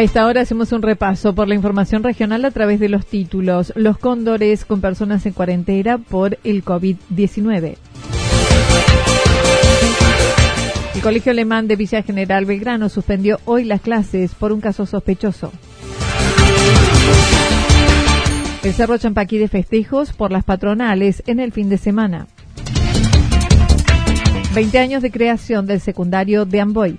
A esta hora hacemos un repaso por la información regional a través de los títulos. Los cóndores con personas en cuarentena por el COVID-19. El Colegio Alemán de Villa General Belgrano suspendió hoy las clases por un caso sospechoso. El Cerro Champaquí de festejos por las patronales en el fin de semana. 20 años de creación del secundario de Amboy.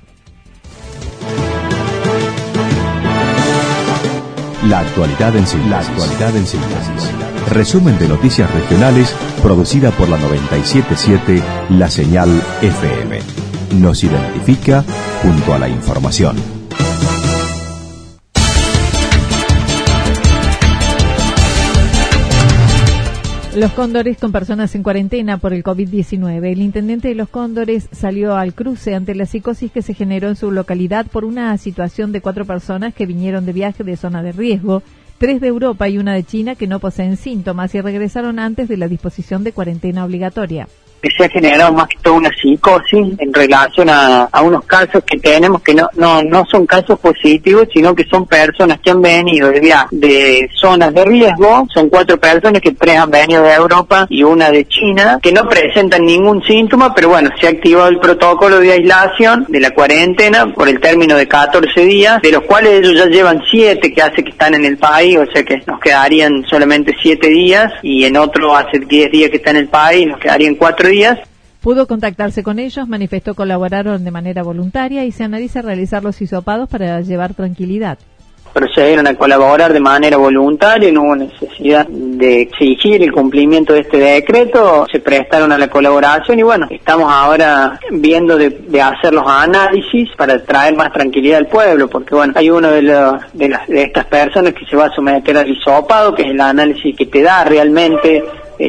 La actualidad en síntesis. La actualidad en síntesis. Resumen de noticias regionales producida por la 977 La Señal FM. Nos identifica junto a la información. Los cóndores con personas en cuarentena por el COVID-19. El intendente de los cóndores salió al cruce ante la psicosis que se generó en su localidad por una situación de cuatro personas que vinieron de viaje de zona de riesgo, tres de Europa y una de China que no poseen síntomas y regresaron antes de la disposición de cuarentena obligatoria que se ha generado más que todo una psicosis en relación a, unos casos que tenemos que no, no, no son casos positivos, sino que son personas que han venido de, de zonas de riesgo, son cuatro personas que tres han venido de Europa y una de China, que no presentan ningún síntoma, pero bueno, se ha activado el protocolo de aislación de la cuarentena por el término de 14 días, de los cuales ellos ya llevan siete que hace que están en el país, o sea que nos quedarían solamente siete días y en otro hace 10 días que está en el país, nos quedarían cuatro Pudo contactarse con ellos, manifestó colaboraron de manera voluntaria y se analiza realizar los hisopados para llevar tranquilidad. Procedieron a colaborar de manera voluntaria, no hubo necesidad de exigir el cumplimiento de este decreto, se prestaron a la colaboración y bueno, estamos ahora viendo de, hacer los análisis para traer más tranquilidad al pueblo, porque bueno, hay uno de, de, las, de estas personas que se va a someter al hisopado, que es el análisis que te da realmente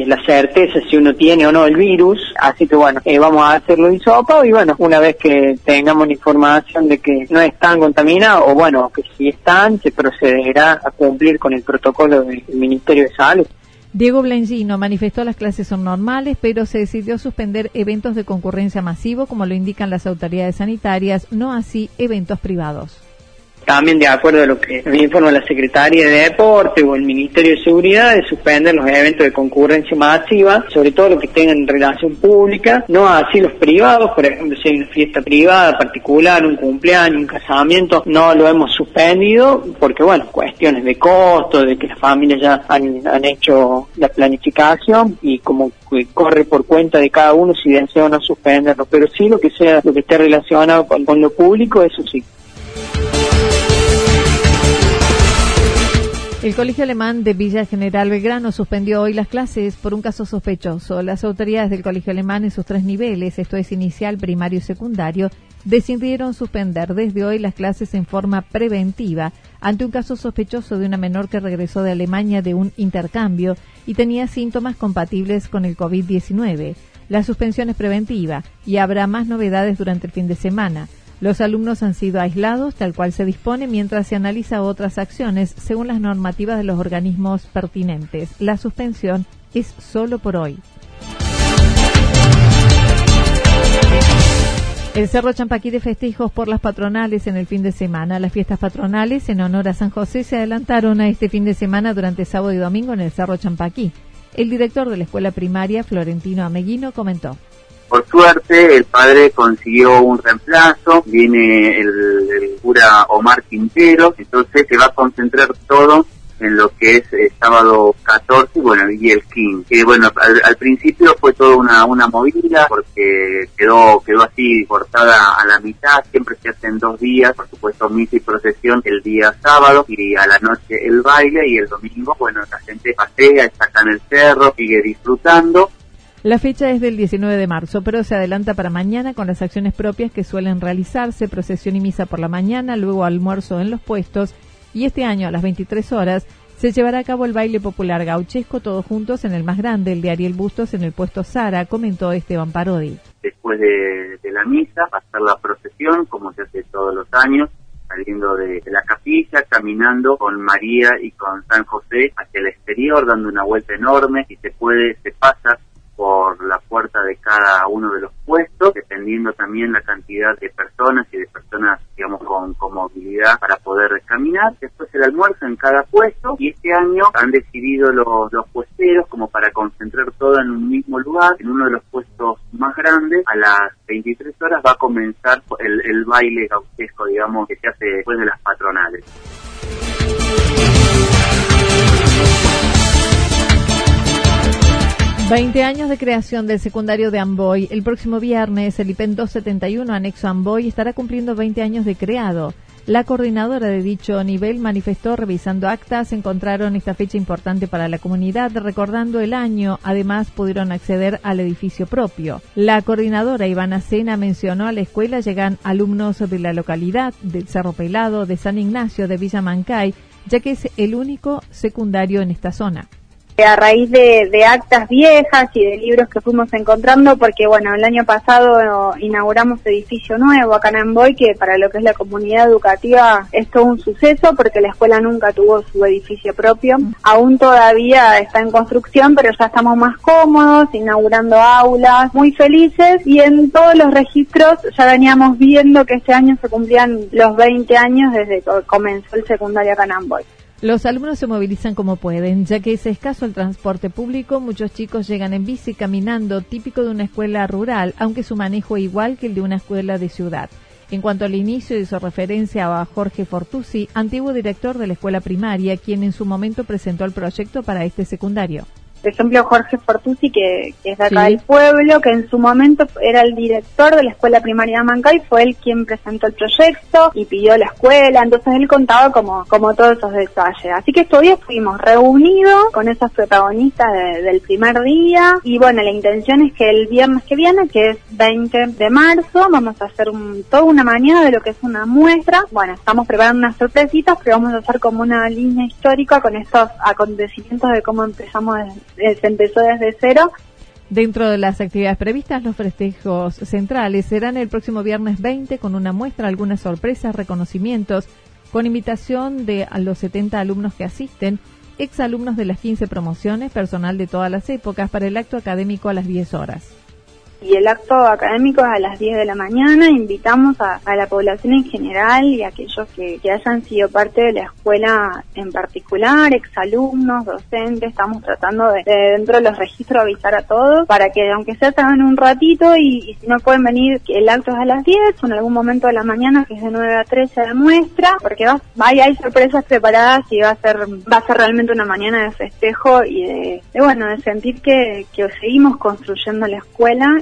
la certeza si uno tiene o no el virus, así que bueno, eh, vamos a hacerlo hisopado y bueno, una vez que tengamos la información de que no están contaminados o bueno, que si están, se procederá a cumplir con el protocolo del Ministerio de Salud. Diego Blengino manifestó las clases son normales, pero se decidió suspender eventos de concurrencia masivo, como lo indican las autoridades sanitarias, no así eventos privados. También de acuerdo a lo que me informa la Secretaría de Deporte o el Ministerio de Seguridad, de suspender los eventos de concurrencia masiva, sobre todo lo que tengan relación pública, no así los privados, por ejemplo, si hay una fiesta privada particular, un cumpleaños, un casamiento, no lo hemos suspendido porque, bueno, cuestiones de costo, de que las familias ya han, han hecho la planificación y como corre por cuenta de cada uno si desea o no suspenderlo, pero sí lo que sea, lo que esté relacionado con lo público, eso sí. El Colegio Alemán de Villa General Belgrano suspendió hoy las clases por un caso sospechoso. Las autoridades del Colegio Alemán en sus tres niveles, esto es inicial, primario y secundario, decidieron suspender desde hoy las clases en forma preventiva ante un caso sospechoso de una menor que regresó de Alemania de un intercambio y tenía síntomas compatibles con el COVID-19. La suspensión es preventiva y habrá más novedades durante el fin de semana. Los alumnos han sido aislados, tal cual se dispone, mientras se analiza otras acciones según las normativas de los organismos pertinentes. La suspensión es solo por hoy. El Cerro Champaquí de festejos por las patronales en el fin de semana. Las fiestas patronales en honor a San José se adelantaron a este fin de semana durante sábado y domingo en el Cerro Champaquí. El director de la escuela primaria, Florentino Ameguino, comentó. Por suerte, el padre consiguió un reemplazo, viene el, cura Omar Quintero, entonces se va a concentrar todo en lo que es el sábado 14 bueno, y el 15. Que bueno, al, principio fue toda una, una movida porque quedó, quedó así cortada a la mitad, siempre se hacen dos días, por supuesto misa y procesión el día sábado y a la noche el baile y el domingo, bueno, la gente pasea, está acá en el cerro, sigue disfrutando. La fecha es del 19 de marzo, pero se adelanta para mañana con las acciones propias que suelen realizarse, procesión y misa por la mañana, luego almuerzo en los puestos y este año a las 23 horas se llevará a cabo el baile popular gauchesco todos juntos en el más grande, el de Ariel Bustos en el puesto Sara, comentó Esteban Parodi. Después de, la misa va a estar la procesión, como se hace todos los años, saliendo de, de, la capilla, caminando con María y con San José hacia el exterior, dando una vuelta enorme y se puede, se pasa por la puerta de cada uno de los puestos, dependiendo también la cantidad de personas y de personas, digamos, con, movilidad para poder caminar. Después el almuerzo en cada puesto y este año han decidido los, los puesteros como para concentrar todo en un mismo lugar, en uno de los puestos más grandes. A las 23 horas va a comenzar el, el baile gauchesco, digamos, que se hace después de las patronales. 20 años de creación del secundario de Amboy. El próximo viernes, el IPEN 271, anexo Amboy, estará cumpliendo 20 años de creado. La coordinadora de dicho nivel manifestó, revisando actas, encontraron esta fecha importante para la comunidad, recordando el año. Además, pudieron acceder al edificio propio. La coordinadora Ivana Sena mencionó a la escuela llegan alumnos de la localidad, del Cerro Pelado, de San Ignacio, de Villa Mancay, ya que es el único secundario en esta zona a raíz de, actas viejas y de libros que fuimos encontrando, porque bueno, el año pasado inauguramos edificio nuevo acá en Amboy, que para lo que es la comunidad educativa es todo un suceso, porque la escuela nunca tuvo su edificio propio. Aún todavía está en construcción, pero ya estamos más cómodos, inaugurando aulas, muy felices, y en todos los registros ya veníamos viendo que este año se cumplían los 20 años desde que comenzó el secundario acá en Amboy. Los alumnos se movilizan como pueden, ya que es escaso el transporte público, muchos chicos llegan en bici caminando, típico de una escuela rural, aunque su manejo es igual que el de una escuela de ciudad. En cuanto al inicio, hizo referencia a Jorge Fortusi, antiguo director de la escuela primaria, quien en su momento presentó el proyecto para este secundario por ejemplo, Jorge Fortusi, que, es de acá del pueblo, que en su momento era el director de la escuela primaria de Mancay, fue él quien presentó el proyecto y pidió la escuela, entonces él contaba como, como todos esos detalles. Así que estos días fuimos reunidos con esos protagonistas del primer día y bueno, la intención es que el viernes que viene, que es 20 de marzo, vamos a hacer un, toda una mañana de lo que es una muestra. Bueno, estamos preparando unas sorpresitas, pero vamos a hacer como una línea histórica con estos acontecimientos de cómo empezamos eh, se empezó desde cero. Dentro de las actividades previstas, los festejos centrales serán el próximo viernes 20 con una muestra, algunas sorpresas, reconocimientos, con invitación de a los 70 alumnos que asisten, exalumnos de las 15 promociones, personal de todas las épocas, para el acto académico a las 10 horas y el acto académico es a las 10 de la mañana. Invitamos a, la población en general y a aquellos que, hayan sido parte de la escuela en particular, exalumnos, docentes. Estamos tratando de, dentro de los registros avisar a todos para que aunque sea en un ratito y, si no pueden venir, que el acto es a las 10 o en algún momento de la mañana que es de 9 a 13 de muestra, porque va, hay sorpresas preparadas y va a ser va a ser realmente una mañana de festejo y de, bueno, de sentir que, que seguimos construyendo la escuela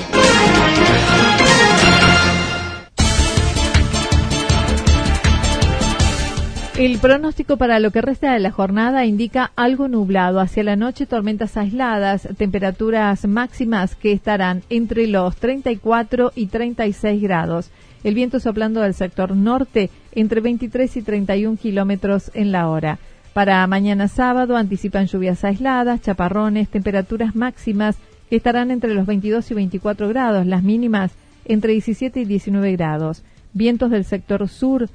El pronóstico para lo que resta de la jornada indica algo nublado. Hacia la noche tormentas aisladas, temperaturas máximas que estarán entre los 34 y 36 grados. El viento soplando del sector norte entre 23 y 31 kilómetros en la hora. Para mañana sábado anticipan lluvias aisladas, chaparrones, temperaturas máximas que estarán entre los 22 y 24 grados, las mínimas entre 17 y 19 grados. Vientos del sector sur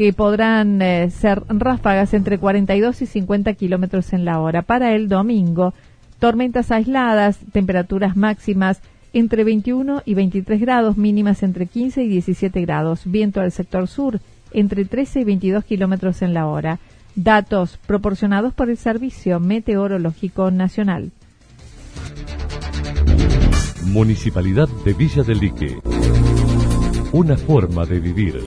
que podrán eh, ser ráfagas entre 42 y 50 kilómetros en la hora. Para el domingo, tormentas aisladas, temperaturas máximas entre 21 y 23 grados, mínimas entre 15 y 17 grados. Viento del sector sur entre 13 y 22 kilómetros en la hora. Datos proporcionados por el Servicio Meteorológico Nacional. Municipalidad de Villa del Lique. Una forma de vivir.